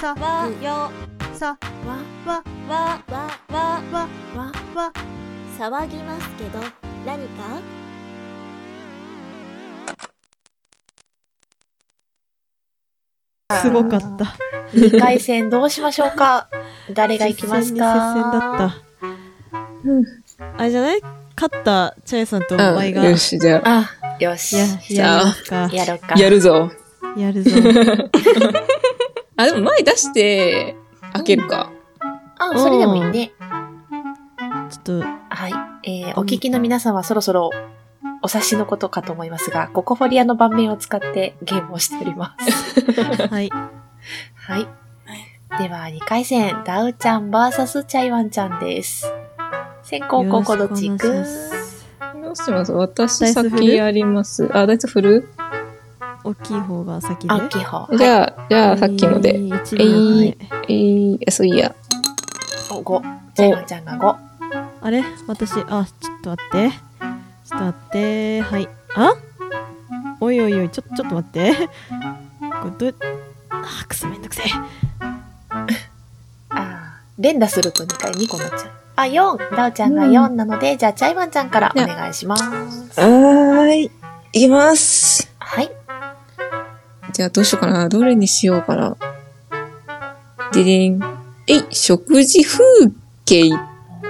さわよさわわわわわわわわ騒ぎますけど何か？すごかった。2回戦どうしましょうか？誰が行きます接戦に接戦だかった。あれじゃない？勝ったチャイさんとお前が。よし、じゃあ、あ、よし。や。やろうか。やるぞ。やるぞ。あ、でも前出して、開けるか。あ、それでもいいね。ちょっはい。えー、お聞きの皆さんはそろそろお察しのことかと思いますが、ココフォリアの盤面を使ってゲームをしております。と、はい。はい。では、2回戦、ダウちゃん VS チャイワンちゃんです。先攻後攻どっち行くどうします？私先やります。あ、ダイス振る大きい方が先で？あ、キホ。じゃあ、じゃあ、さっきので。えーえー、えそういいや。お、5。チャイワンちゃんが5。あれ私、あ、ちょっと待って。ちょっと待って。はい。あおいおいおい、ちょ、ちょっと待って。これどう、あー、くそめんどくせえ。あー連打すると2回2個になっちゃう。あ、4。ダウちゃんが4なので、じゃあ、チャイワンちゃんからお願いします。はーい。いきます。はい。じゃあ、どうしようかな。どれにしようかな。ででん。えい、食事風景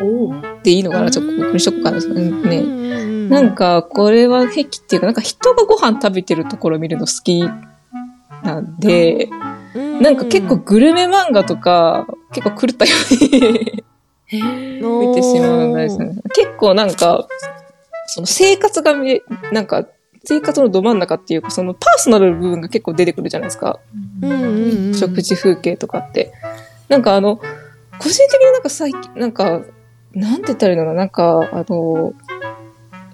おでいいのかな？ちょっとこれにしようかな。うんね。ねなん、か、これは癖っていうか、なんか人がご飯食べてるところを見るの好きなんで、なんか結構グルメ漫画とか、結構狂ったように見てしまうんですね。結構なんか、その生活が見え、なんか、生活のど真ん中っていうか、そのパーソナルの部分が結構出てくるじゃないですか。うんうんうん、食事風景とかって。なんかあの、個人的になんか最近、なんか、なんて言ったらいいのかな、なんか、あの、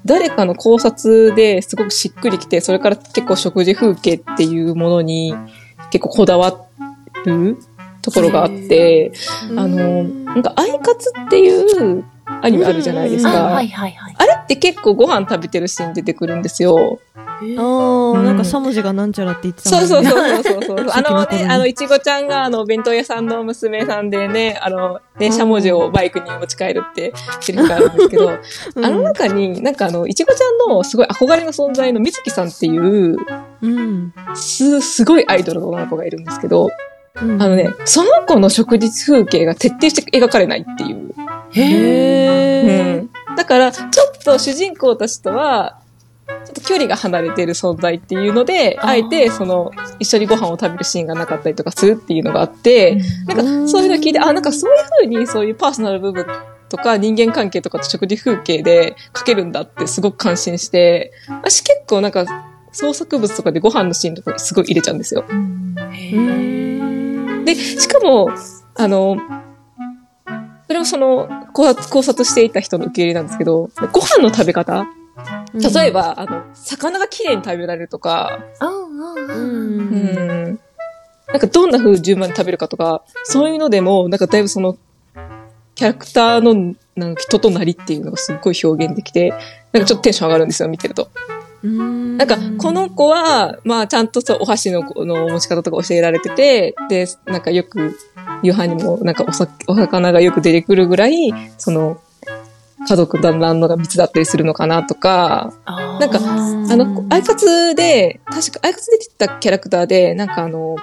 誰かの考察ですごくしっくりきて、それから結構食事風景っていうものに結構こだわるところがあって、あの、なんか、アイカツっていうアニメあるじゃないですあ、か。はいはいはい。あれって結構ご飯食べてるシーン出てくるんですよ。あー、うんなんかしゃもじがなんちゃらって言ってたそうそうう。そうそうそうそう。あのね、あの、いちごちゃんが、あの、お弁当屋さんの娘さんでね、あの、ね、しゃもじをバイクに持ち帰るって、セリフがあるんですけど、うんあの中に、なんかあの、いちごちゃんのすごい憧れの存在のみずきさんっていう、うん。す、すごいアイドルの女の子がいるんですけど、うんあのね、その子の食事風景が徹底して描かれないっていう。へー。うん。だから、ちょっと主人公たちとは、ちょっと距離が離れてる存在っていうので、あえて、その、一緒にご飯を食べるシーンがなかったりとかするっていうのがあって、なんか、そういうのを聞いて、あ、なんかそういう風に、そういうパーソナル部分とか人間関係とかと食事風景で書けるんだってすごく感心して、私結構なんか、創作物とかでご飯のシーンとかすごい入れちゃうんですよ。うん。で、しかも、あの、それをその考察、考察していた人の受け入れなんですけど、ご飯の食べ方？例えば、あの、魚が綺麗に食べられるとか、う。うん。ん、なんかどんな風順番に食べるかとか、そういうのでも、なんかだいぶその、キャラクターのなんか人となりっていうのがすっごい表現できて、なんかちょっとテンション上がるんですよ、見てると。なんか、この子は、まあ、ちゃんとそうお箸のこの持ち方とか教えられてて、で、なんかよく、夕飯にも、なんかお、お魚がよく出てくるぐらい、その、家族団らんのが密だったりするのかなとか、なんかあの、アイカツで、確かアイカツ出てたキャラクターで、なんかあの、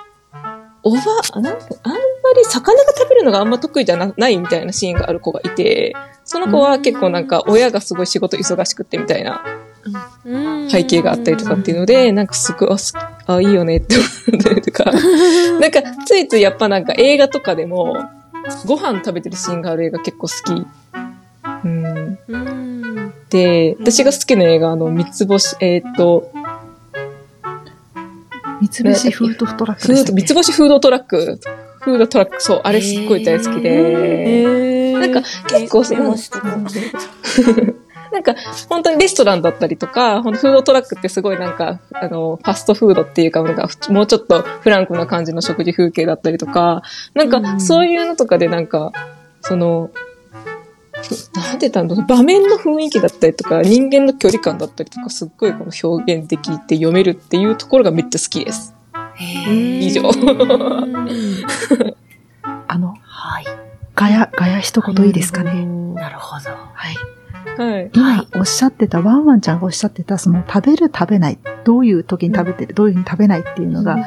おば、なんかあんまり魚が食べるのがあんま得意じゃなないみたいなシーンがある子がいて、その子は結構なんか親がすごい仕事忙しくってみたいな背景があったりとかっていうので、なんかすごい、あ、好きあいいよねって思ったりとか、なんかついついやっぱなんか映画とかでも、ご飯食べてるシーンがある映画結構好き。うん。うん。で、私が好きな映画、あの、三つ星、えーっと、三菱フードトラックフード、三つ星フードトラック、フードトラック、そう、あれすっごい大好きで、へー。なんか結構そのメモしとこう なんか本当にレストランだったりとか、ほんとフードトラックってすごいなんか、あの、ファストフードっていうか、なんかもうちょっとフランクな感じの食事風景だったりとか、なんかそういうのとかでなんか、その、ふなんて言ったんだろう場面の雰囲気だったりとか、人間の距離感だったりとか、すっごいこの表現できて読めるっていうところがめっちゃ好きです。へー以上うんあの、はい。ガヤ、ガヤ一言いいですかね。なるほど。はい。はい。今おっしゃってた、ワンワンちゃんがおっしゃってた、その食べる食べない、どういう時に食べてる、どういうふうに食べないっていうのが、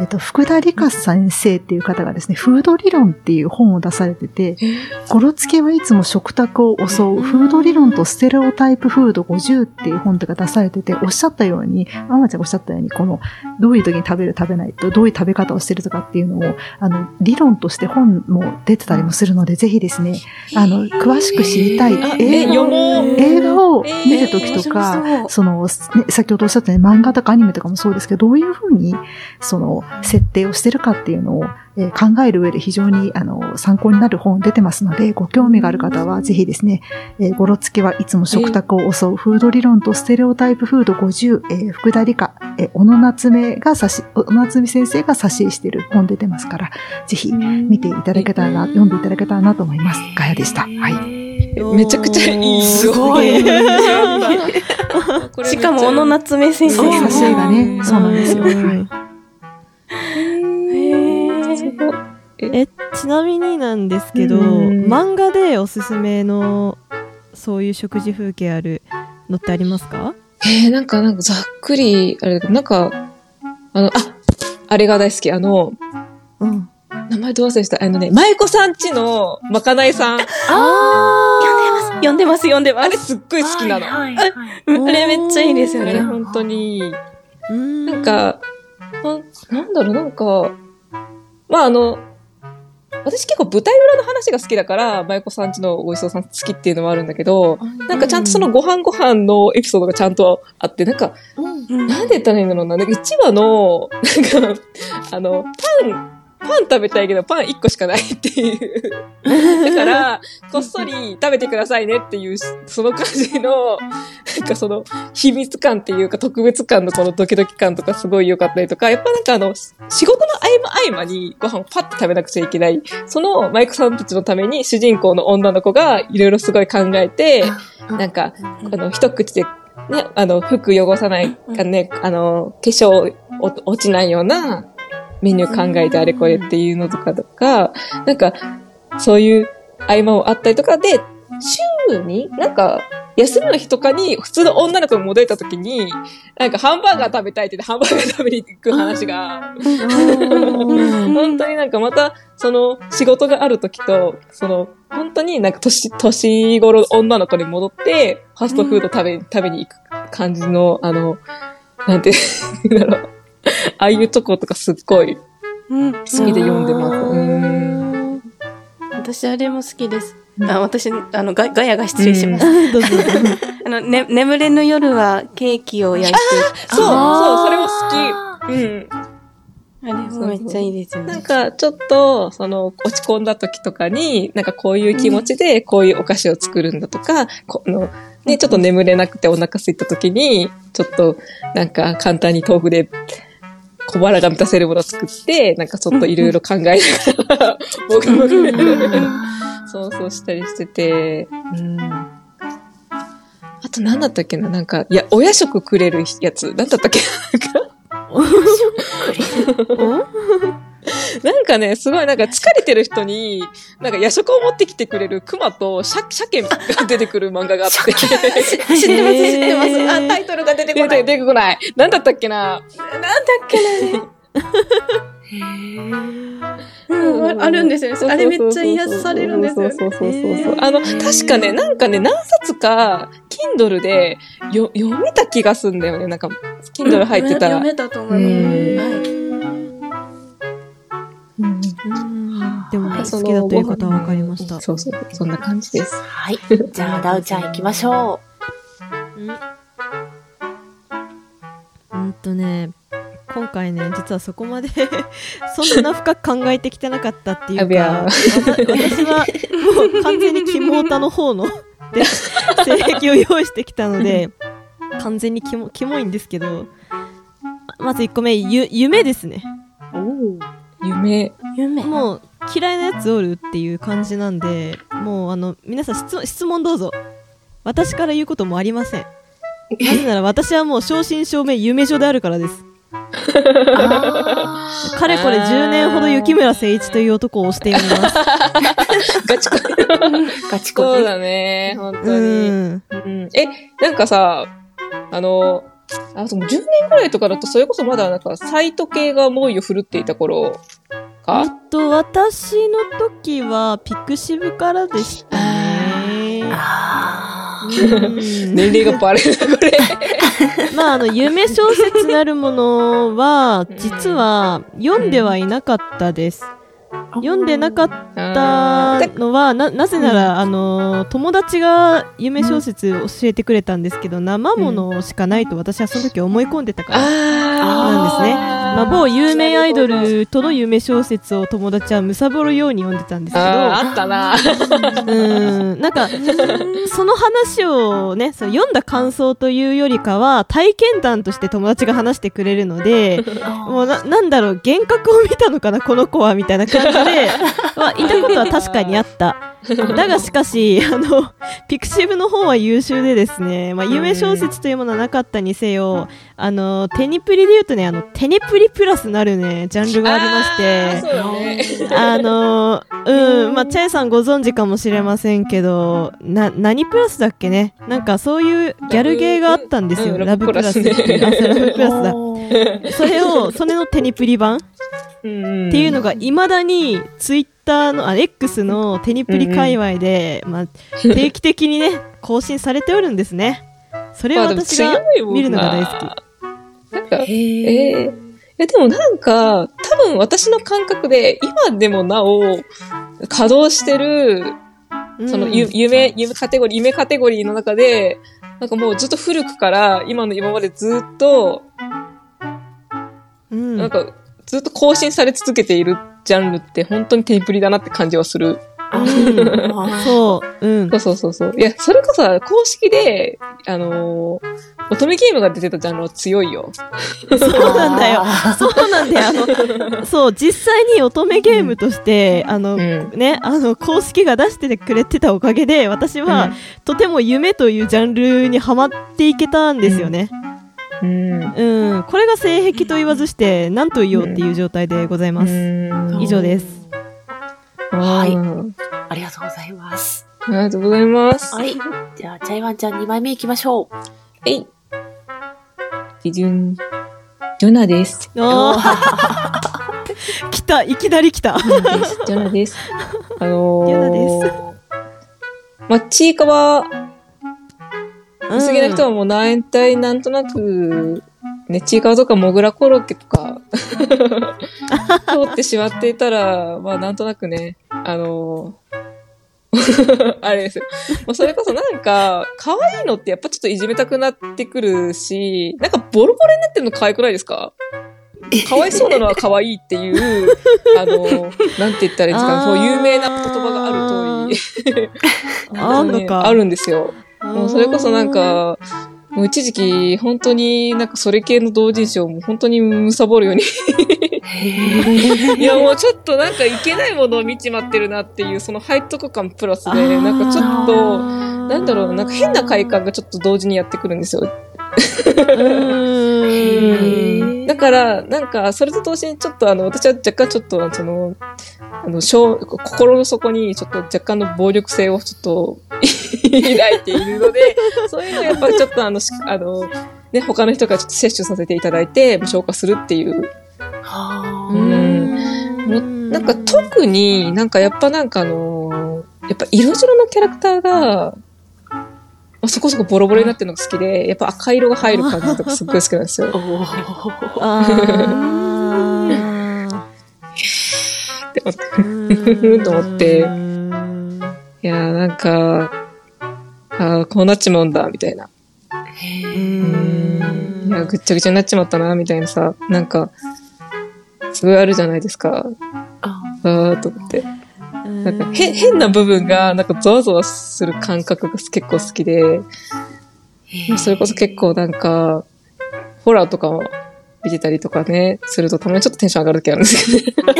えっと、福田理香先生っていう方がですね、フード理論っていう本を出されてて、ゴロつけはいつも食卓を襲う、フード理論とステレオタイプフード50っていう本とか出されてて、おっしゃったように、ママちゃんがおっしゃったように、この、どういう時に食べる食べないと、どういう食べ方をしてるとかっていうのを、あの、理論として本も出てたりもするので、ぜひですね、あの、詳しく知りたい映画を。映画を見るときとか、その、ね先ほどおっしゃったように漫画とかアニメとかもそうですけど、どういうふうに、その、設定をしてるかっていうのを、えー考える上で非常に、あの、参考になる本出てますので、ご興味がある方は、ぜひですね、えー、ごろつきはいつも食卓を襲う、フード理論とステレオタイプフード50、えー福田理香、えー小野夏目が差し、小野夏目先生が差ししてる本出てますから、ぜひ見ていただけたらな、読んでいただけたらなと思います。ガヤでした。はい。めちゃくちゃいい。すごい。しかも、小野夏目先生そう、の挿絵がね、そうなんですよ。はい。え、ちなみになんですけど、うん漫画でおすすめのそういう食事風景あるのってありますか？えー、なんか、なんかざっくり、あれだけど、なんか、あの、あ、あれが大好き。あの、うん。名前どう忘れしたあのね、舞子さんちのまかないさん。読んでます、読んでます。あれすっごい好きなの。あれめっちゃいいですよね。あれ本当にいい。ななん、か、ななんだろう、なんか、まああの、私結構舞台裏の話が好きだから、舞子さんちのごちそうさん好きっていうのもあるんだけど、なんかちゃんとそのご飯ご飯のエピソードがちゃんとあって、なんか、なんで言ったらいいんだろうな。なんか一話の、なんか、あの、パン、パン食べたいけどパン1個しかないっていう。だから、こっそり食べてくださいねっていう、その感じの、なんかその、秘密感っていうか特別感のこのドキドキ感とかすごい良かったりとか、やっぱなんかあの、仕事の合間合間にご飯をパッと食べなくちゃいけない。そのマイクさんたちのために主人公の女の子がいろいろすごい考えて、なんか、あの、一口で、ね、あの、服汚さないかね、あの、化粧落ちないようなメニュー考えてあれこれっていうのとかとか、なんか、そういう合間もあったりとかで、週に、なんか、休みの日とかに普通の女の子に戻れた時に、なんかハンバーガー食べたいって言ってハンバーガー食べに行く話が、本当になんかまた、その仕事がある時と、その、本当になんか年、年頃女の子に戻って、ファストフード食べ、食べに行く感じの、あの、なんて言うんだろう。ああいうとことかすっごいうん好きで読んでます。うん。私、あれも好きです。あ私、あの、ガガヤが失礼します。どうぞどうぞ。あの、ね、眠れぬ夜はケーキを焼いて、そう、そう、それも好あき。うん。あれもめっちゃいいですよね。なんか、ちょっと、その、落ち込んだ時とかに、なんかこういう気持ちで、こういうお菓子を作るんだとか、この、ね、ちょっと眠れなくてお腹空いた時に、ちょっと、なんか簡単に豆腐で、小腹が満たせるものを作って、なんかちょっといろいろ考えながら、僕も、そうそうしたりしてて、うん。あと何だったっけななんか、いや、お夜食くれるやつ。何だったっけなんかお夜食くれるね、すごいなんか疲れてる人に、なんか夜食を持ってきてくれる熊と鮭鮭が出てくる漫画があって。知ってます、知ってます。あ、タイトルが出てこ出ない。て出てこない。なんだったっけな？なんだっけな、うん、あるんですよね。あれめっちゃ癒されるんですよね。そうそうそうそう。あの、確かね、なんかね、何冊か、Kindle でよ読めた気がすんだよね。なんか、Kindle 入ってたら。読めたと思います。はいうんでも、好きだということは分かりました。そうそう。そんな感じです。はい。じゃあ、ダウちゃん行きましょうんとね、今回ね、実はそこまで そんな深く考えてきてなかったっていうか、私はもう完全にキモータの方の で性癖を用意してきたので、完全にキモキモいんですけど、ままず1個目、ゆ夢ですね。夢。う。夢。もう嫌いなやつおるっていう感じなんで、もうあの、皆さん質問質問どうぞ。私から言うこともありません。なぜなら私はもう正真正銘夢女であるからです。あかれこれ10年ほど雪村誠一という男を推しております。ガチコ。ーガチコね。そうだね、本当うに。ん。うんえ、なんかさ、あの、あ、その10年ぐらいとかだと、それこそまだなんか、サイト系が猛威を振るっていた頃えかっと、私の時は、ピクシブからでしたね。年齢がバレるな、これ。まあ、あの、夢小説なるものは、実は読んではいなかったです。読んでなかったのは、な、なぜなら、あの、友達が夢小説を教えてくれたんですけど、生ものしかないと私はその時思い込んでたから。あなんですね。まあ、某有名アイドルとの夢小説を友達はむさぼるように読んでたんですけど、あったな。うん、なんか、その話をね、その読んだ感想というよりかは、体験談として友達が話してくれるので、もうな、なんだろう、幻覚を見たのかな、この子は、みたいな感じで、まあ、いたことは確かにあった。だがしかし、あの、ピクシブの方は優秀でですね、まあ、夢小説というものはなかったにせよ、あの、テニプリで言うとね、あの、テニプリプラスなるね、ジャンルがありまして、そうだね。あのー、うん、まあ、チャイさんご存知かもしれませんけど、な、何プラスだっけね？なんかそういうギャルゲーがあったんですよ。うんラブプラスラブプラスだ。だ。それを、それのテニプリ版？っうんていうのが未だにツイッターの、あ、X のテニプリ界隈で、まあ、定期的にね、更新されておるんですね。それを私が見るのが大好き。なんか、へええ。ええ、でもなんか、多分私の感覚で、今でもなお、稼働してる、うんその、ゆ夢、夢カテゴリー、夢カテゴリーの中で、なんかもうずっと古くから、今の今までずっと、うんなんか、ずっと更新され続けているジャンルって、本当にテニプリだなって感じはする。うんあそう、うんそ。う そうそうそう。いや、それこそ公式で、あのー乙女ゲームが出てたジャンルは強いよ。そうなんだよ。そうなんだよ。あの、そう、実際に乙女ゲームとして、あの、うん。ね、あの、公式が出しててくれてたおかげで、私は、とても夢というジャンルにはまっていけたんですよね。うん。うん。これが性癖と言わずして、何と言おうっていう状態でございます。うん以上です。はいうんありがとうございます。ありがとうございます。はい。じゃあ、チャイワンちゃん2枚目行きましょう。えい。じじゅん。ジョナです。あー 来た、いきなり来た。ジョナです。あのー、ジョナですまあ、ちいかわ、うん好きな人はもう大体なんとなく、ね、ちいかわとかもぐらコロッケとか、通ってしまっていたら、まあなんとなくね、あのー あれですよ。まあそれこそなんか、可愛いのってやっぱちょっといじめたくなってくるし、なんかボロボロになってるの可愛くないですか？かわいそうなのは可愛いっていう、あの、なんて言ったらいいんですかそう有名な言葉がある通り、あんのか。あるんですよ。もうそれこそなんか、もう一時期、本当になんかそれ系の同人誌をもう本当にむさぼるように。いやもうちょっとなんかいけないものを見ちまってるなっていう、その背徳感プラスで、なんかちょっと、なんだろう、なんか変な快感がちょっと同時にやってくるんですよ。うん。だから、なんか、それと同時にちょっとあの、私は若干ちょっと、その、あの、小心の底にちょっと若干の暴力性をちょっと 抱いているので、そういうのをやっぱちょっとあの、しあの、ね、他の人からちょっと摂取させていただいて、消化するっていう。はうんもなんか特になんかやっぱなんかあのやっぱ色白のキャラクターが、まあそこそこボロボロになってるのが好きで、やっぱ赤色が入る感じとかすっごい好きなんですよ。って思ってー と思ってうんいやーなんか、あーこうなっちまうんだ、みたいな。へうーんいや、ぐっちゃぐちゃになっちまったな、みたいなさ、なんか、すごいあるじゃないですか。ああーと思って。なんかへ変な部分が、なんかゾワゾワする感覚が結構好きで、それこそ結構なんか、ホラーとかも見てたりとかね、するとたまにちょっとテンション上がる時あるんですけどね。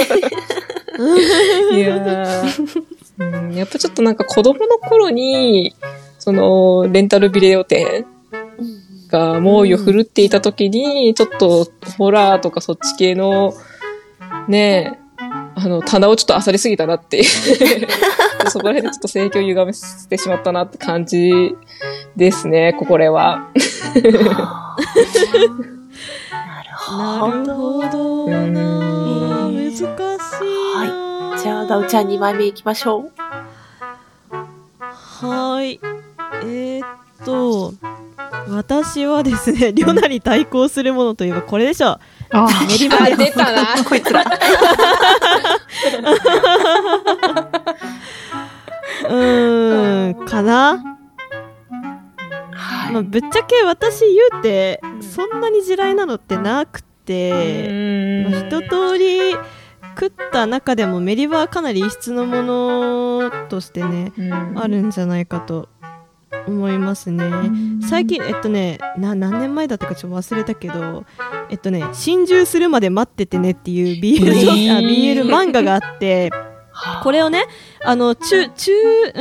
いやー、うん、やっぱちょっとなんか子供の頃に、その、レンタルビデオ店が猛威を振るっていた時に、ちょっとホラーとかそっち系の、ねえ、あの、棚をちょっと漁りすぎたなって。そこら辺でちょっと盛況を歪めてしまったなって感じですね、ここれは。なるほど。なるほど 難しいな。じゃあ、ダウちゃん2枚目行きましょう。はい。えー、っと、私はですね、リョナに対抗するものといえばこれでしょう。あメリバあ、出たな。こいつら。うーん、かな？はい。まあ、ぶっちゃけ私言うて、そんなに地雷なのってなくて、まあ一通り食った中でもメリバはかなり異質のものとしてね、あるんじゃないかと思いますね。最近、えっとね、な何年前だったかちょっと忘れたけど、えっとね、心中するまで待っててねっていう BL,、えー。あ BL 漫画があって、これをね、あの、中、中、ん？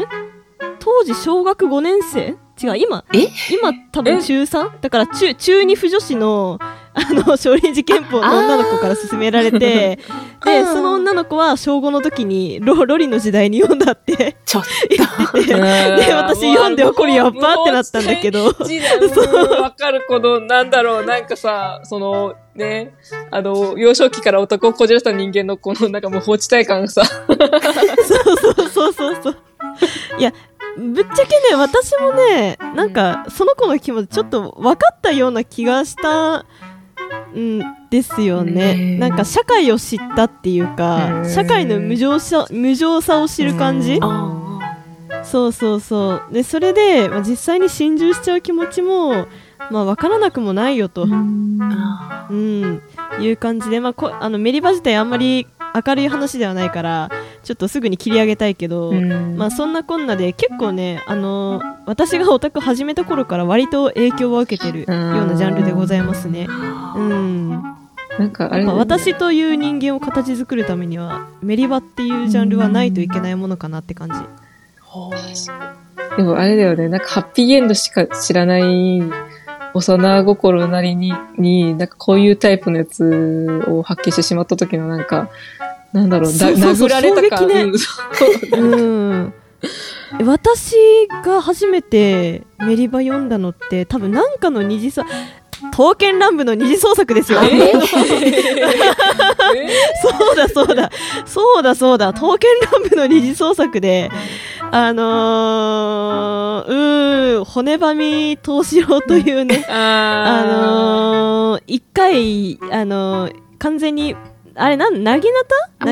当時小学5年生？違う、今、え？今多分中 3? だから中、中2不女子の、あの、少林寺拳法の女の子から勧められて、で、その女の子は小5の時にロ、ロリの時代に読んだってちょっ言ってて、で、私読んでこれやっばってなったんだけど、そう。わかるこの、なんだろう、なんかさ、その、ね、あの、幼少期から男をこじらせた人間のこの、なんかもう放置体感がさ、そうそうそうそう。いや、ぶっちゃけね、私もね、なんか、その子の気持ちちょっと分かったような気がしたんですよね。ねなんか、社会を知ったっていうか、社会の無情さ、無情さを知る感じ？あそうそうそう。で、それで、まあ、実際に心中しちゃう気持ちも、まあ、分からなくもないよと。あうん、いう感じで、まあ、こあのメリバ自体あんまり明るい話ではないからちょっとすぐに切り上げたいけど、まあ、そんなこんなで結構ね、あの私がオタク始めた頃から割と影響を受けてるようなジャンルでございますね。うん、なんかあれやっぱ私という人間を形作るためにはメリバっていうジャンルはないといけないものかなって感じ。でもあれだよね、なんかハッピーエンドしか知らない幼心なりに、に、なんかこういうタイプのやつを発揮してしまった時のなんか、なんだろう、だそうそうそう殴られたか、ねうん。そううん私が初めてメリバ読んだのって多分なんかの二次創刀剣乱舞の二次創作ですよ。そうだそうだ。そうだそうだ。刀剣乱舞の二次創作であのー、うーん骨ばみ東四郎というねああのー、一回あのー完全にあれなんなぎなた？な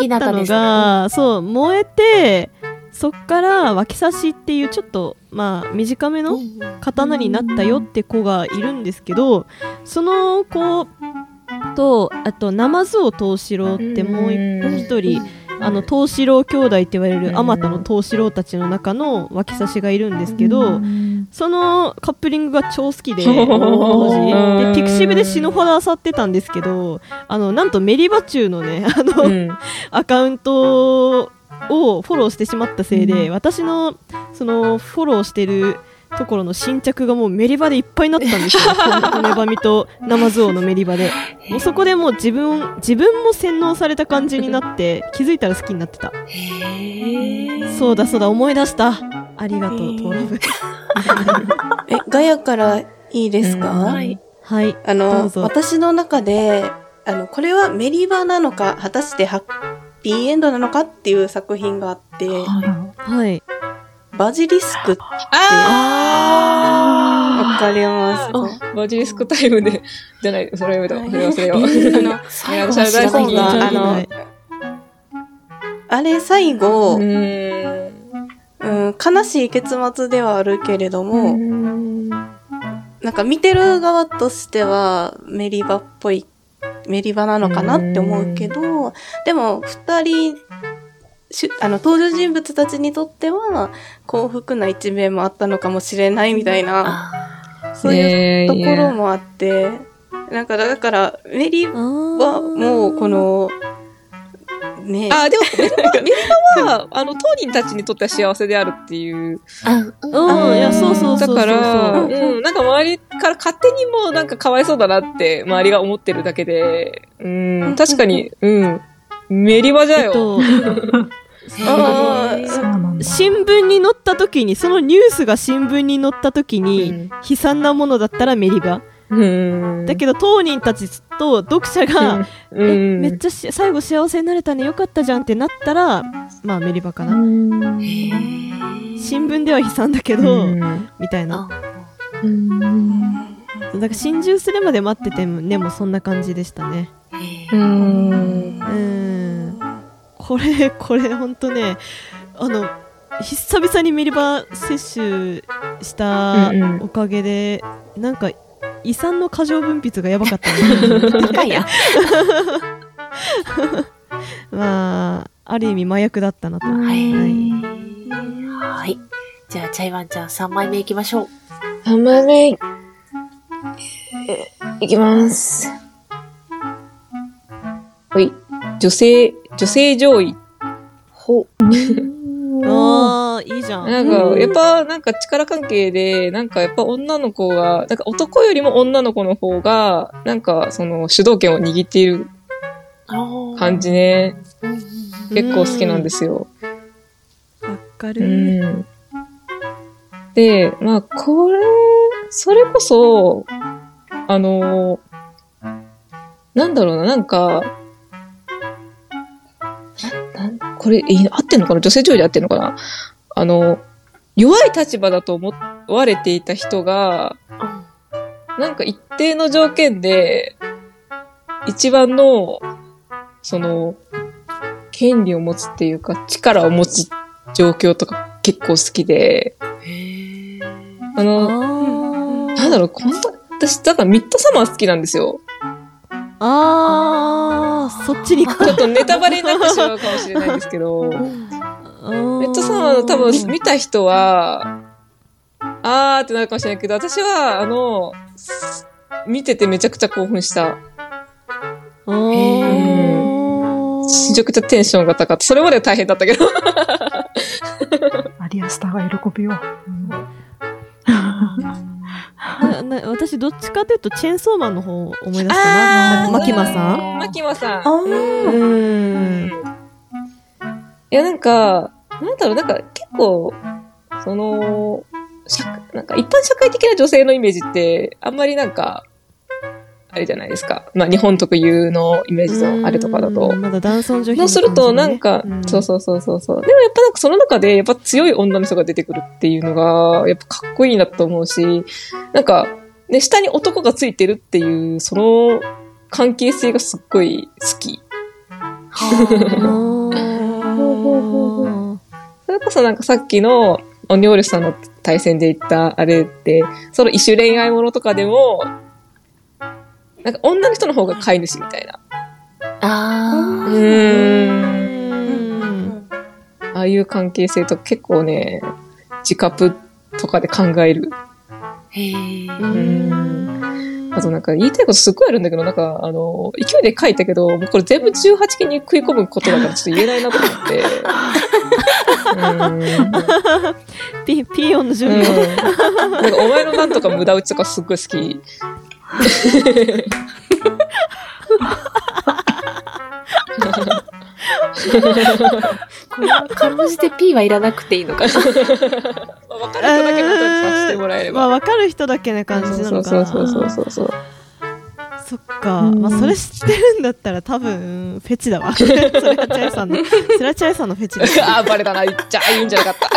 ぎなただったのそう燃えてそっから脇差しっていうちょっとまあ短めの刀になったよって子がいるんですけどその子とあとナマズオ藤四郎ってもう一人あの藤四郎兄弟って言われるあまたの藤四郎たちの中の脇差しがいるんですけどそのカップリングが超好きで当時。でピクシブで死ぬほど漁ってたんですけどあのなんとメリバチューのね あの、うん。アカウントをフォローしてしまったせいで、私のそのフォローしてるところの新着がもうメリバでいっぱいになったんですよ。骨ばみとナマズオのメリバで。もうそこでもう自分自分も洗脳された感じになって気づいたら好きになってた。そうだそうだ思い出した。ありがとうトーラブ。え、ガヤからいいですか、はい。はい。あの私の中で、あの、これはメリバなのか、果たしてハッピーエンドなのかっていう作品があって、はいバジリスクってあわかります。バジリスクタイムで、じゃない、それはやめた。それ忘れよう。あの、最後いや最後大好き。が、あのはい、あれ最後、ううん。悲しい結末ではあるけれども、なんか見てる側としてはメリバっぽい、メリバなのかなって思うけど、でも二人、しあの、登場人物たちにとっては幸福な一面もあったのかもしれないみたいな、そういうところもあって、なんかだから、メリバはもうこの、ね。あ、でも、メリバ、メリバは、あの、当人たちにとっては幸せであるっていう。あ、うん。いやそうそうだから、そううん、なんか周りから勝手にもうなんかかわいそうだなって周りが思ってるだけで、うん、確かに、うん、メリバじゃよ。えっと、あ。新聞に載った時に、そのニュースが新聞に載った時に、うん。悲惨なものだったらメリバ。うん。だけど当人たちと読者が、うん、えめっちゃし最後幸せになれたねよかったじゃんってなったらまあメリバかな、新聞では悲惨だけど、うん。みたいな。うん。だから心中するまで待っててもねもうそんな感じでしたねうん。うんこれ これほんとねあの久々にメリバ摂取したうんうんおかげで、なんか胃酸の過剰分泌がやばかったね。まあある意味麻薬だったなとはい。はいはい。じゃあ、チャイワンちゃん3枚目いきましょう。3枚目、えいきます。はい。女性、女性上位。ほう。ああいいじゃんなんか、やっぱ、なんか力関係で、なんかやっぱ女の子が、なんか男よりも女の子の方が、なんかその主導権を握っている感じね。結構好きなんですよ。わかうる、ん。で、まあ、これ、それこそ、あの、なんだろうな、なんか、これ、いい合ってんのかな？女性上位で合ってんのかな？あの、弱い立場だと思われていた人が、なんか一定の条件で、一番の、その、権利を持つっていうか、力を持つ状況とか結構好きで、ああの、ー。なんだろう、本当私、だからミッドサマー好きなんですよ。あーそっちに行くちょっとネタバレになってしまうかもしれないんですけど、ミッドサマー多分見た人は、あーってなるかもしれないけど、私は、あの、見ててめちゃくちゃ興奮した。あーめちゃくちゃテンションが高かった。それまでは大変だったけど。アリアスターが喜びを。なな私どっちかというとチェーンソーマンの方を思い出したあー。なマキマさん。マキマさん。あー。うーん。いや、なんか、なんだろう、なんか結構、その、社なんか一般社会的な女性のイメージって、あんまりなんか、あれじゃないですか。まあ日本特有のイメージのあれとかだと。まだ男尊女卑そうすると、なんか、そうそうそうそうそう。でもやっぱなんかその中で、やっぱ強い女の人が出てくるっていうのが、やっぱかっこいいなと思うし、なんか、ね、下に男がついてるっていう、その関係性がすっごい好き。それこそなんかさっきの、オニオールさんの対戦で言ったあれって、その異種恋愛ものとかでも、なんか女の人の方が飼い主みたいな。あううーん。んああいう関係性と結構ね、自覚とかで考える。ー。へー。んあとなんか言いたいことすっごいあるんだけど、なんかあの、勢いで書いたけど、もうこれ全部18期に食い込むことだからちょっと言えないなと思って。ピピーヨンの準うん。備をうん。なんかお前のなんとか無駄打ちとかすっごい好き。これはかろうじて P はいらなくていいのかな。わかる人だけのさせてもらえれば。まあ分かる人だけな感じなのかなそうそうそうそうそう。そっか、まあそれ知ってるんだったら多分フェチだわそれはチャイさんのそれはチャイさんのフェチだ あー、バレたな。言っちゃ、言うんじゃなかった。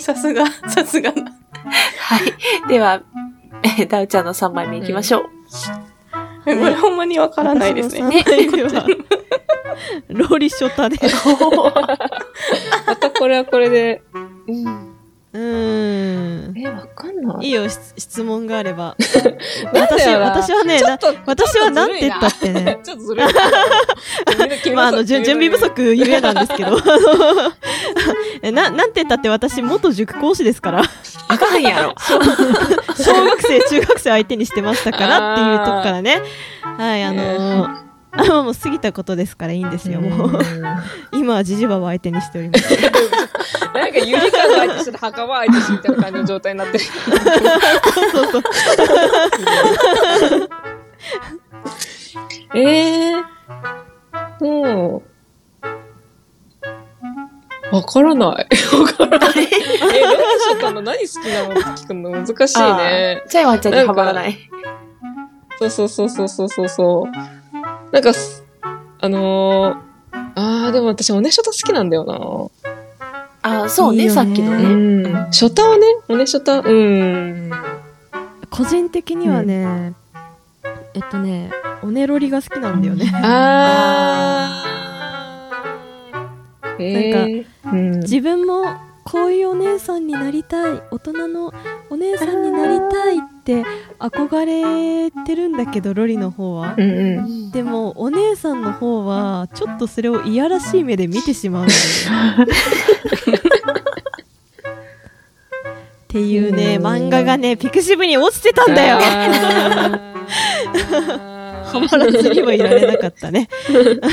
さすが、さすがな。はい。では、えーダウちゃんの3枚目いきましょう。これほんまにわからないですね。ね ローリショタでまたこれはこれで。うん。うーん。え、わかんない。いいよし質問があれば。私私はね私はなんて言ったって。ね ちょっとずるいな。まあ、あの、準準備不足ゆえなんですけど、な、なんて言ったって私、元塾講師ですから、あかんやろ。小学生、中学生相手にしてましたからっていうとこからね、はい、あの もう過ぎたことですからいいんですよもう今はジジバを相手にしております なんかゆりかの相手して墓場相手してみたいな感じの状態になってる。そうそうえ えー。もう、わからない。わからない。え、ロシャカの何好きなのって聞くの難しいね。チャイワンちゃんにはまらない。そうそうそうそうそうそうそう。なんかす、あのー、あー、でも私、おねしょた好きなんだよあ、そうね、いいよねさっきのな。うね。ん。ショタはね、おねしょた、うん。個人的にはね、えっとねおねろりが好きなんだよねあー。えー、うん。自分もこういうお姉さんになりたい大人のお姉さんになりたいって憧れてるんだけどロリの方は。うんうん。でもお姉さんの方はちょっとそれをいやらしい目で見てしまうっていうねうん。漫画がねピクシブに落ちてたんだよ。ハマらずにはいられなかったね。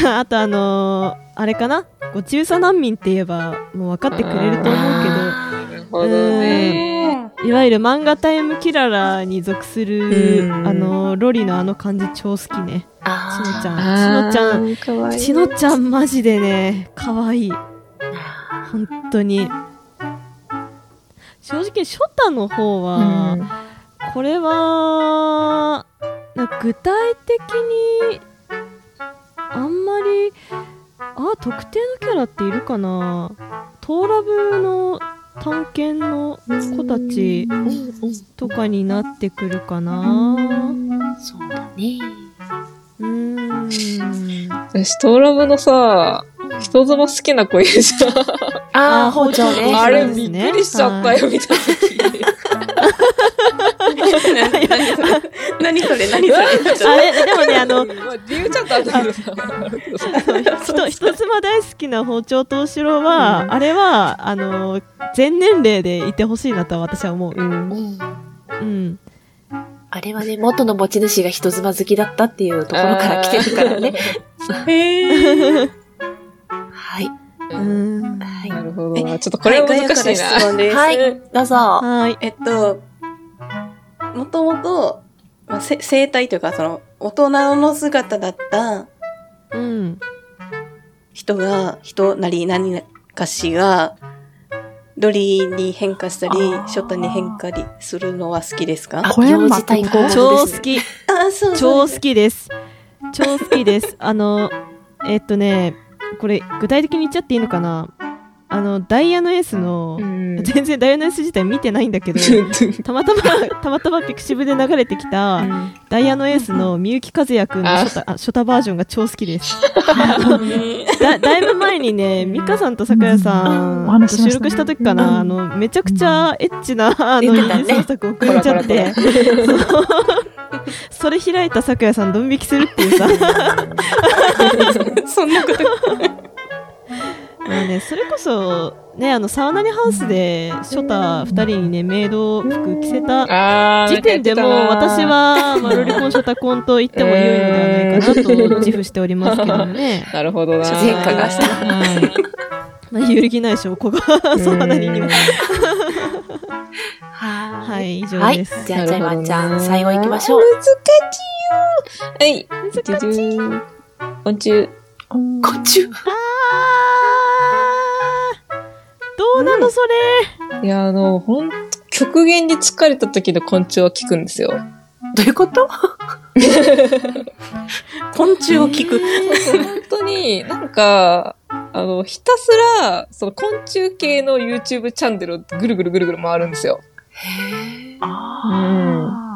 あとあのーあれかな？こう中佐難民って言えばもう分かってくれると思うなるほどね。けどいわゆる漫画タイムキララに属するうん。あのロリのあの感じ超好きね。ちあのちゃん。あーちのちゃん。かわいい。ちのちゃんマジでね可愛い本当に。正直ショタの方は、これは具体的にあんまりあ特定のキャラっているかな？トーラブの探検の子たちとかになってくるかな？そうだね。うーん私、トーラブのさ、人妻好きな子いるじゃん。ああ、包丁ね。あれ、びっくりしちゃったよ、見たとき。何それ何それあれでもねあのまあ理由ちゃんとあったけどさ。人人妻大好きな包丁藤四郎は、あれはあの全年齢でいてほしいなとは私は思ううん。うんうんあれはね、元の持ち主が人妻好きだったっていうところから来てるからね。へー はい。うんはい。なるほどな。ちょっとこれは難しいな。問です。はい、どうぞ。はいえっと、もともと、まあ、せ生態というか、その、大人の姿だったうん。人が、人なり何かしが、ロリに変化したり、ショタに変化りするのは好きですか？あ、小山幼児対抗超好。き。あ、そう超好きです。超好きです。あのえっとねこれ具体的に言っちゃっていいのかな？あのダイヤの S の、うん全然ダイヤの S 自体見てないんだけど たまたまたまたまピクシブで流れてきた、ダイヤのエースのみゆきかずやくんのショタバージョンが超好きです。だだいぶ前にねミカさんとさくらさうん。おん収録した時かな、あのめちゃくちゃエッチなあの言ってたね。二次創作送っちゃって。それ開いたさくらさんドン引きするっていうさ。そんなこと。まあね、それこそ、ね、あのサウナニハウスでショタ2人にねメイド服着せたあー時点でもう私、は、まあ、ロリコンショタコンと言っても良いのではないかなと自負しておりますけどもね。なるほどな。前科がしたはい。まあ、揺るぎない証拠がそんなににも。は。はいい、以上はい。です。じゃあ、チャイワンちゃん、最後行きましょう。難しいよ。はい。じゅじゅん昆虫。昆虫。あーどうなのそれ、いや、あの、ほんと、極限に疲れた時の昆虫は効くんですよ。どういうこと？昆虫を聞く。本当に、なんか、あの、ひたすら、その昆虫系の YouTube チャンネルをぐるぐるぐるぐる回るんですよ。あ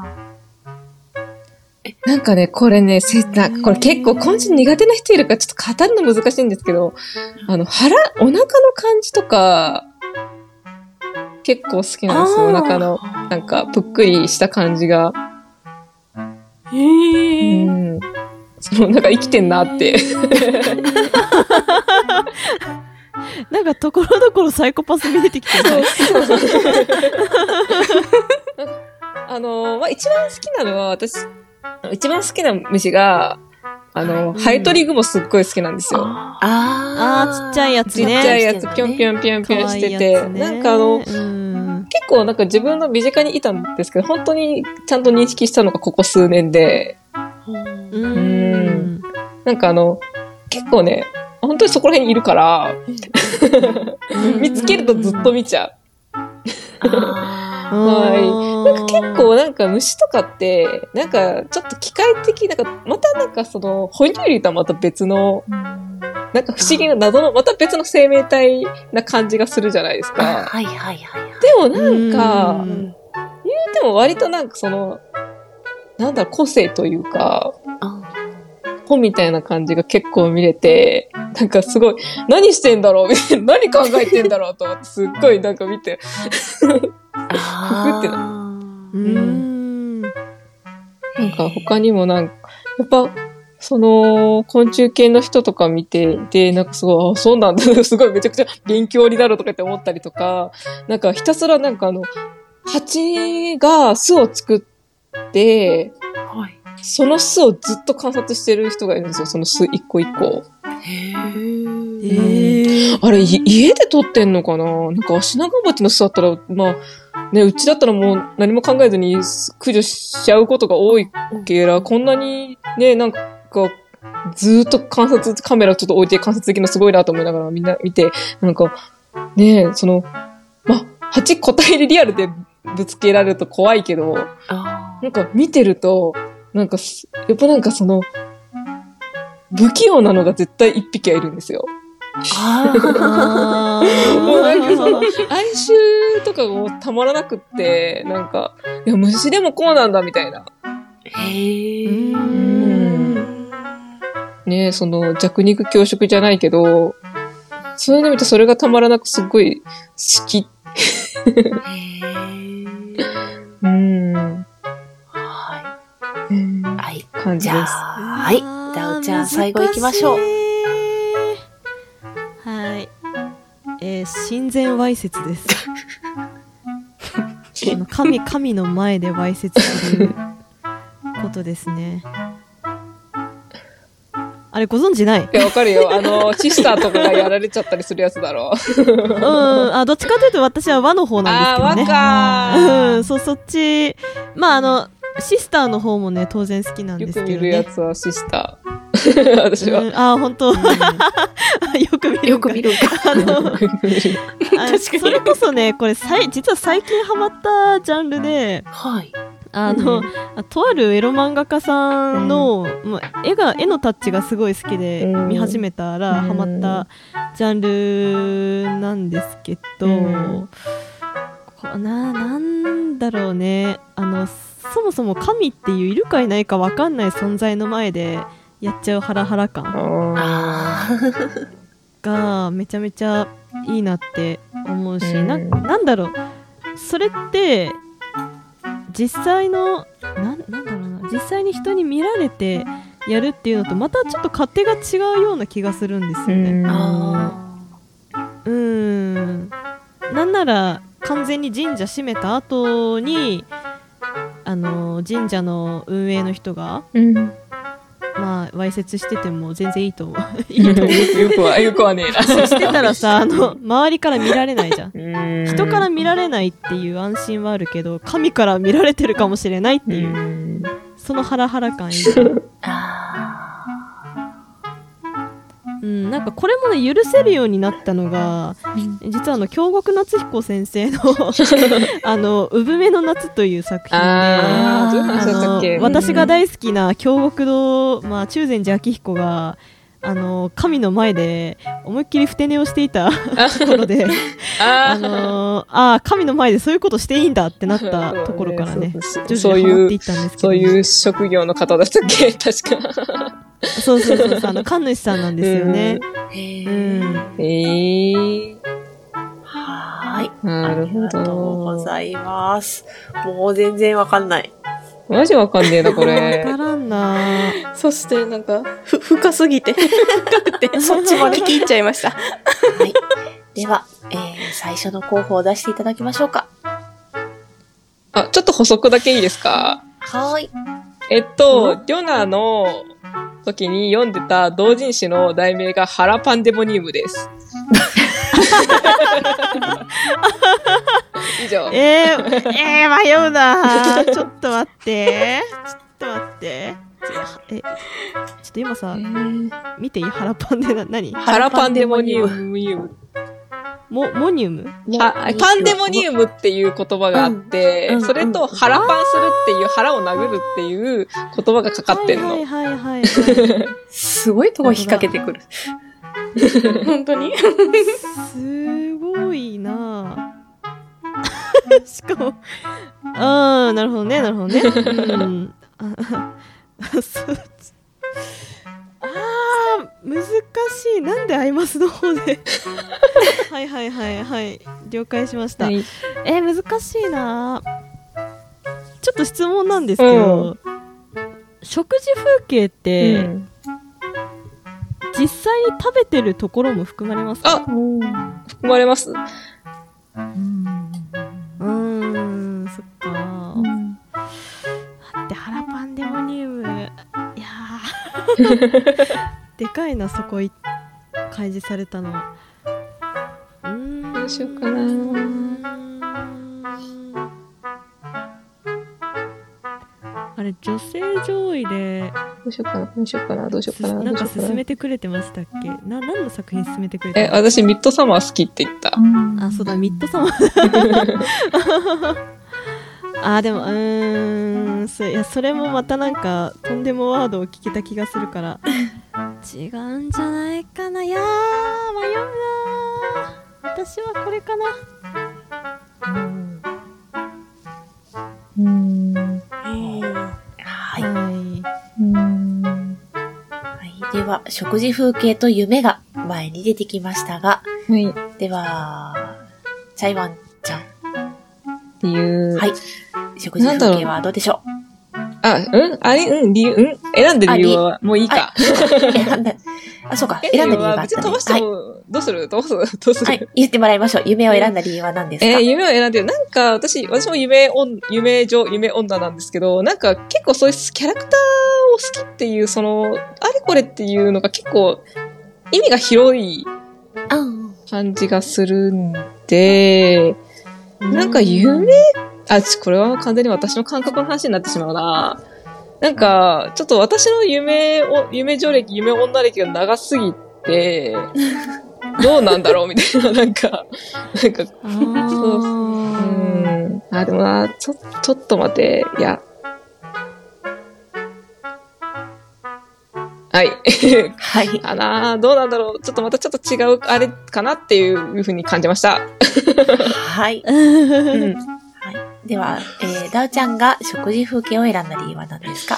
なんかね、これね、せ、なんかこれ結構昆虫苦手な人いるからちょっと語るの難しいんですけど、あの、腹、お腹の感じとか、結構好きなんですよ。お腹の、なんか、ぷっくりした感じが。へーうん。その、なんか生きてんなって。なんかところどころサイコパス見えてきてる。あの、まあ、一番好きなのは、私、一番好きな虫が、あの、うん。ハエトリグモすっごい好きなんですよ。ああー。ちっちゃいやつちっねちゃいやつ、ぴょんぴょんぴょんぴょんしてて、ねなんかあの、うん。結構なんか自分の身近にいたんですけど、本当にちゃんと認識したのがここ数年で、うん。なんかあの、結構ね、本当にそこら辺にいるから、見つけるとずっと見ちゃう。あはいなんか結構なんか虫とかって、なんかちょっと機械的、なんかまたなんかその、哺乳類とはまた別の、なんか不思議な謎の、また別の生命体な感じがするじゃないですあ。か。はいはいはいはい。でもなんか、う言うんても割となんかその、なんだろう、個性というか、あ本みたいな感じが結構見れて、なんかすごい、何してんだろう？みたいな何考えてんだろうと思って、すっごいなんか見て、あってうん。なんか他にもなんか、やっぱ、その、昆虫系の人とか見て、で、なんかすごい、あ、そうなんだ、すごいめちゃくちゃ勉強になるとかって思ったりとか、なんかひたすらなんかあの、蜂が巣を作って、はい。その巣をずっと観察してる人がいるんですよ、その巣一個一個。へえあれ、い家で撮ってんのかな？なんか、足長鉢の巣だったら、まあ、ね、うちだったらもう何も考えずに駆除しちゃうことが多いけら、こんなにね、なんか、ずーっと観察、カメラちょっと置いて観察できるのすごいなと思いながらみんな見て、なんか、ねその、まあ、蜂個体でリアルでぶつけられると怖いけど、あなんか見てると、なんかす、やっぱなんかその、不器用なのが絶対一匹はいるんですよ。ああもうなんかその、ー哀愁とかがもうたまらなくって、なんか、いや、虫でもこうなんだみたいな。へえ。うんねその弱肉強食じゃないけど、そういうの見てそれがたまらなくすっごい好き。うん。感じです。じゃあ、はい。じゃあ、じゃあ最後行きましょう。はい。えー、親善わいせつです。あの神、神の前でわいせつすることですね。あれご存知ない？いや、わかるよ。あの、シスターとかがやられちゃったりするやつだろう。うん、あ、どっちかというと私は和の方なんですけどね。かうん、そう、そっち、まあ、あの、シスターの方もね、当然好きなんよですけどく見るやね。つはシスター。私は。うん、あ、本当よく見る。よく見る。あの、あそれこそね、これさい、実は最近ハマったジャンルで、はい。あの、あとあるエロ漫画家さんの、まあ絵が、絵のタッチがすごい好きでうん見始めたらうんハマったジャンルなんですけど、うんこうな、なんだろうね、あの、そもそも神っていういるかいないかわかんない存在の前でやっちゃうハラハラ感 がめちゃめちゃいいなって思うし、うん。なだろう。それって実際のなんなんだろうな。実際に人に見られてやるっていうのとまたちょっと勝手が違うような気がするんですよね。あ。うーん。なんなら完全に神社閉めた後にあの神社の運営の人がうん。まあわいせつしてても全然いいと思う。いいと思う。よくは、よくはねえな。してたらさあの周りから見られないじゃん。うん。人から見られないっていう安心はあるけど神から見られてるかもしれないっていう、うん。そのハラハラ感いい うん、なんかこれもね許せるようになったのが実はあの京極夏彦先生の あの「産めの夏」という作品であの私が大好きな京極堂、まあ、中禅寺明彦があの神の前で思いっきりふて寝をしていたところでああのあー神の前でそういうことしていいんだってなったところからねそう徐々にハマっていったんですけど、そういう職業の方だったっけ？確か。そうそうそうそうあの神主さんなんですよね。うえ。んええはーい。なるほありがとうごど。ざいます。もう全然わかんない。マジわかんねえな、こわれ。からんなそしてなんか、ふ、深すぎて、深くて、そっちまで聞き入っちゃいました。はい。では、えー、最初の候補を出していただきましょうか。あ、ちょっと補足だけいいですか？はーい。えっと、リョナの時に読んでた同人誌の題名がハラパンデモニウムです。以上。えー、えー、迷うなちょっと待って。ちょっと待って。ちょえ、ちょっと今さ、見ていい？腹パンでな、何？ハラパンデモニウム。モ、モニウムはパンデモニウムっていう言葉があって、それと腹パンするっていう腹を殴るっていう言葉がかかってんの。はいはいはいはい。すごいとこ引っ掛けてくる。本当に？すごいなぁ しかも、あー、なるほどね、なるほどね。うん。あそうあー、難しい。なんでアイマスの方で？はいはいはいはい。了解しました。はいえー、難しいなちょっと質問なんですけど、食事風景って、うん実際に食べてるところも含まれますか？あ含まれます。うーん、そっか。だって腹パンデモニウム、いやー でかいな、そこい開示されたの。うーん。どうしようかなあれ、女性上位で、どうしようかな、どうしようかな、どうしようかな、なんかどうしようかな。勧めてくれてましたっけ？な、何の作品勧めてくれてえ、私ミッドサマー好きって言った。あ、そうだ、ミッドサマー。あ、でも、うーん、そいや、それもまたなんか、とんでもワードを聞けた気がするから、違うんじゃないかな。いやー、迷うなー。私はこれかな。うん。はい。はい。はい。では、食事風景と夢が前に出てきましたが、はい。では、チャイワンちゃん。っていう。はい。食事風景はどうでしょう？あ、うん？あれ？うん？理由、うん？選んでる理由は？もういいか。選んだ、あ、そうか。選んだ理由があったね。別に飛ばしてはい。も、どうする？どうする？どうする、はい。言ってもらいましょう。夢を選んだ理由は何ですか？えー夢を選んでる。なんか、私、私も夢女、夢女、夢女なんですけど、なんか結構そういうキャラクターを好きっていう、その、あれこれっていうのが結構、意味が広い。感じがするんで、なんか夢、あ、ち、これは完全に私の感覚の話になってしまうな。なんか、ちょっと私の夢を、夢女歴、夢女歴が長すぎて、どうなんだろうみたいな、なんか、なんか、そううん。あ、でもな、ちょ、ちょっと待って、いや。はい。はい。かなどうなんだろうちょっとまたちょっと違う、あれかなっていうふうに感じました。はい。うん。はい。では、えー、ダウちゃんが食事風景を選んだ理由は何ですか？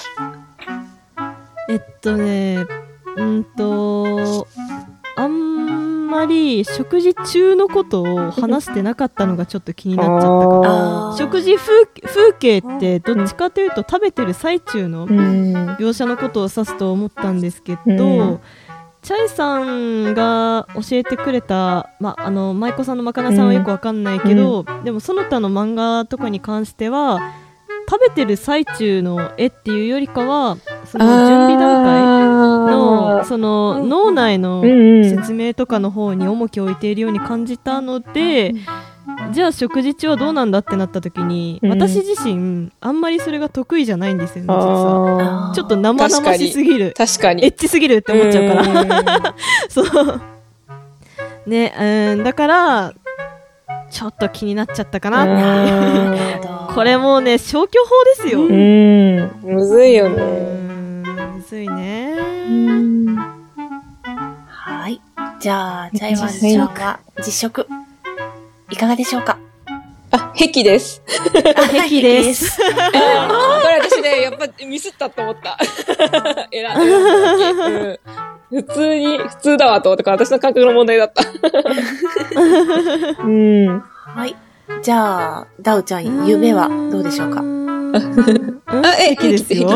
えっとね、うんと、あんまり食事中のことを話してなかったのがちょっと気になっちゃったかな。あー食事風風景ってどっちかというと食べてる最中のうん。描写のことを指すと思ったんですけど、うんチャイさんが教えてくれた、ま、あの舞妓さんのまかなさんはよくわかんないけど、でもその他の漫画とかに関しては食べてる最中の絵っていうよりかはその準備段階のその脳内のうんうん。説明とかの方に重きを置いているように感じたので、じゃあ食事中はどうなんだってなった時に、うん私自身あんまりそれが得意じゃないんですよね実はあちょっと生々しすぎるー確かエッに。チすぎるって思っちゃうから、ら。そうねうんだからちょっと気になっちゃったかなって。これもうね消去法ですよ、ううんん。むずいよね。んむずいねはい。じゃあ、チャイワンちゃんは実食。いかがでしょうか？あ、壁です。壁 です。これ私ね、やっぱミスったと思った。普通に、普通だわと思ったから私の感覚の問題だった。うん。はい。じゃあ、ダウちゃん、夢はどうでしょうか？ああ、え、壁ですよ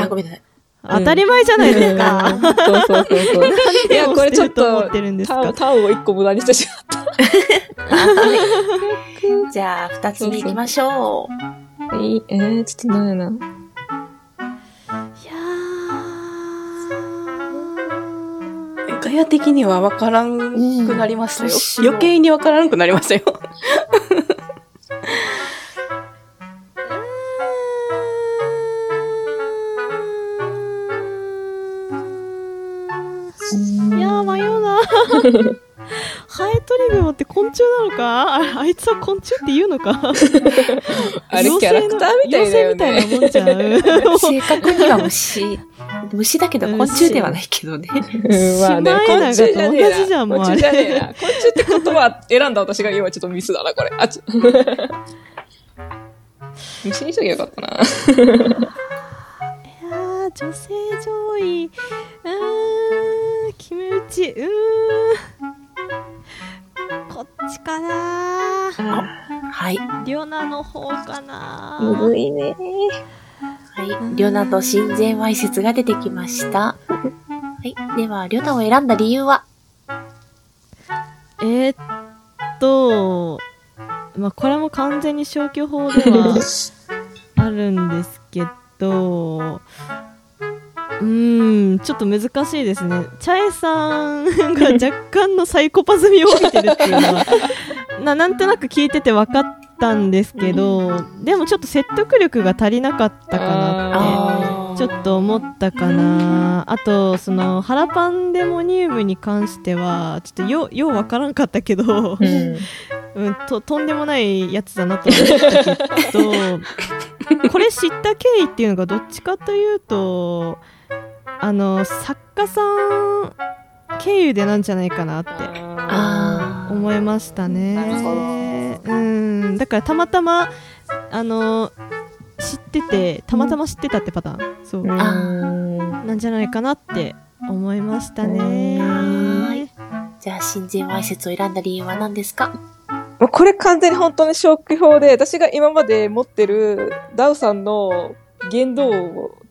あ、ごめんなさい。当たり前じゃないですか、うんそうそうそうそう。いや、これちょっとタウン、タウンを一個無駄にしてしまっはい。じゃあ、二つ目行きましょう。た。いいえー、ちょっと何やな。いやや的には分からんくなりましたよ。私も余計に分からんくなりましたよ。ハエトリグモって昆虫なのか？ああいつは昆虫って言うのか？あれキャラクターみたいだよね。みたいなもんじゃん。正確には虫。虫だけど昆虫ではないけどね。うん、まあね、昆虫じゃねえな。同じじゃんもう昆虫じゃねえな。昆虫って言葉選んだ私が今ちょっとミスだな、これ。あ、ちょ。虫にしときゃよかったな。いやー女性上位うーん決め打ちうーんこっちかなはい。リョナの方かなむずいね。はい。リョナと親善わいせつが出てきました。はい。では、リョナを選んだ理由は？えー、っとまあこれも完全に消去法では あるんですけどうーんちょっと難しいですね。チャエさんが若干のサイコパズミを帯びてるっていうのは ななんとなく聞いてて分かったんですけどでもちょっと説得力が足りなかったかなってちょっと思ったかな。あとそのハラパンデモニウムに関してはちょっとよようわからんかったけど、うん。うん、ととんでもないやつだなとは思ったけど これ知った経緯っていうのがどっちかというとあの作家さん経由でなんじゃないかなってあ思いましたね。うん。だからたまたまあの知っててたまたま知ってたってパターン。そう。うん。なんじゃないかなって思いましたね。はい。じゃあ、親善わいせつを選んだ理由は何ですか？これ完全に本当に消去法で、私が今まで持ってるダウさんの言動を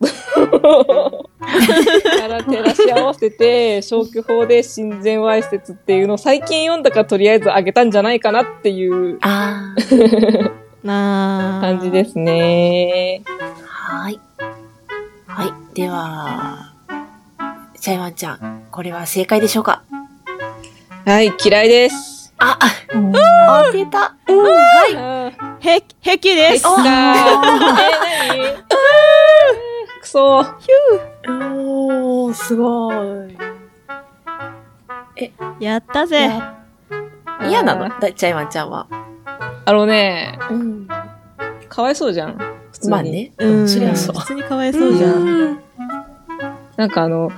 から照らし合わせて、消去法で親善わいせつっていうのを最近読んだからとりあえずあげたんじゃないかなっていうあなあ 感じですね。ー。はい。はい。では、チャイワンちゃん、これは正解でしょうか？はい、嫌いです。あ、あ当てた。はい。へ平気です。えー、何？くそー。おー、すごい。やったぜ嫌なの？だチャイワンちゃんは。あのね、うん。かわいそうじゃん。普通に。まあね。うんそりゃそう普通にかわいそうじゃんなんかあの、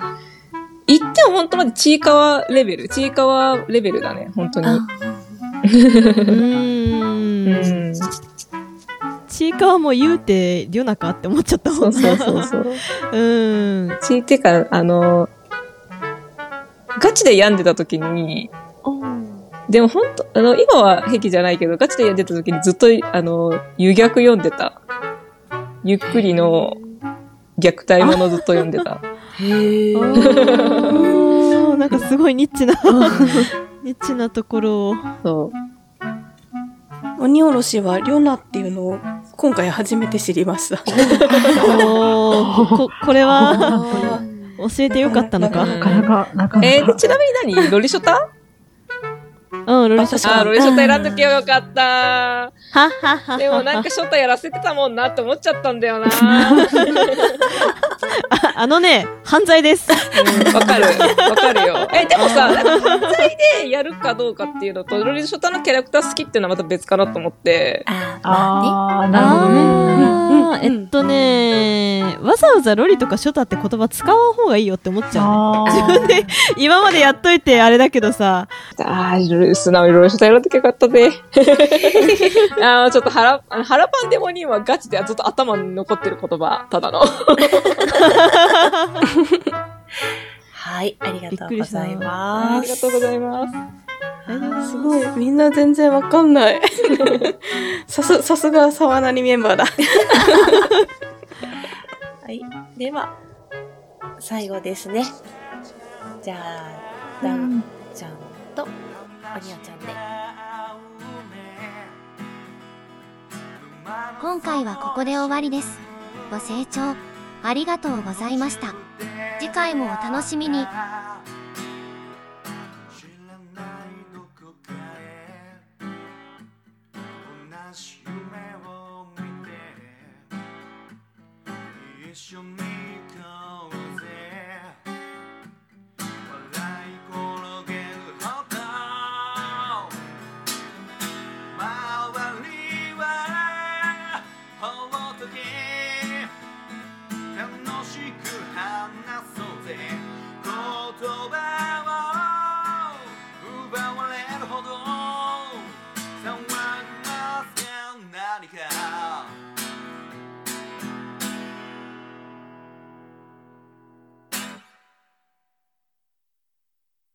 言っても本当までちいかわレベル。ちいかわレベルだね、本当に。ちいかわも言うて、りょなかって思っちゃったもんそうそうそうそう。うん。ちいてか、あの、ガチで病んでた時に、でも本当あの、今は癖じゃないけど、ガチで病んでた時にずっと、あの、遊逆読んでた。ゆっくりの虐待ものずっと読んでた。へー。おーなんかすごいニッチな、ニッチなところを。そう。鬼おろしはリョナっていうのを今回初めて知りました。こ、これは、あ教えてよかったのかなか、なかなか。えー、ちなみに何？ロリショタうん、ロリショタ。あー、ロリショタ選んどきゃよかった。はっはっは。でもなんかショタやらせてたもんなって思っちゃったんだよな。あ あのね、犯罪です。うんわかる。わかるよ。え、でもさ、犯罪でやるかどうかっていうのと、ロリショタのキャラクター好きっていうのはまた別かなと思って。ああなるほどね。えっとね、わざわざロリとかショタって言葉使わん方がいいよって思っちゃうね。自分で今までやっといてあれだけどさ、ああ、素直にロリショタやらなきゃよかったぜ。あーちょっと腹、腹パンデモにはガチでずっと頭に残ってる言葉、ただの。はい、ありがとうびっくりしたございあます。りがとうございます。すごい。みんな全然わかんない。さす、さすが沢なりメンバーだ。はい。では、最後ですね。じゃあ、ダウちゃんと、アニアちゃんで。今回はここで終わりです。ご清聴ありがとうございました。次回もお楽しみに。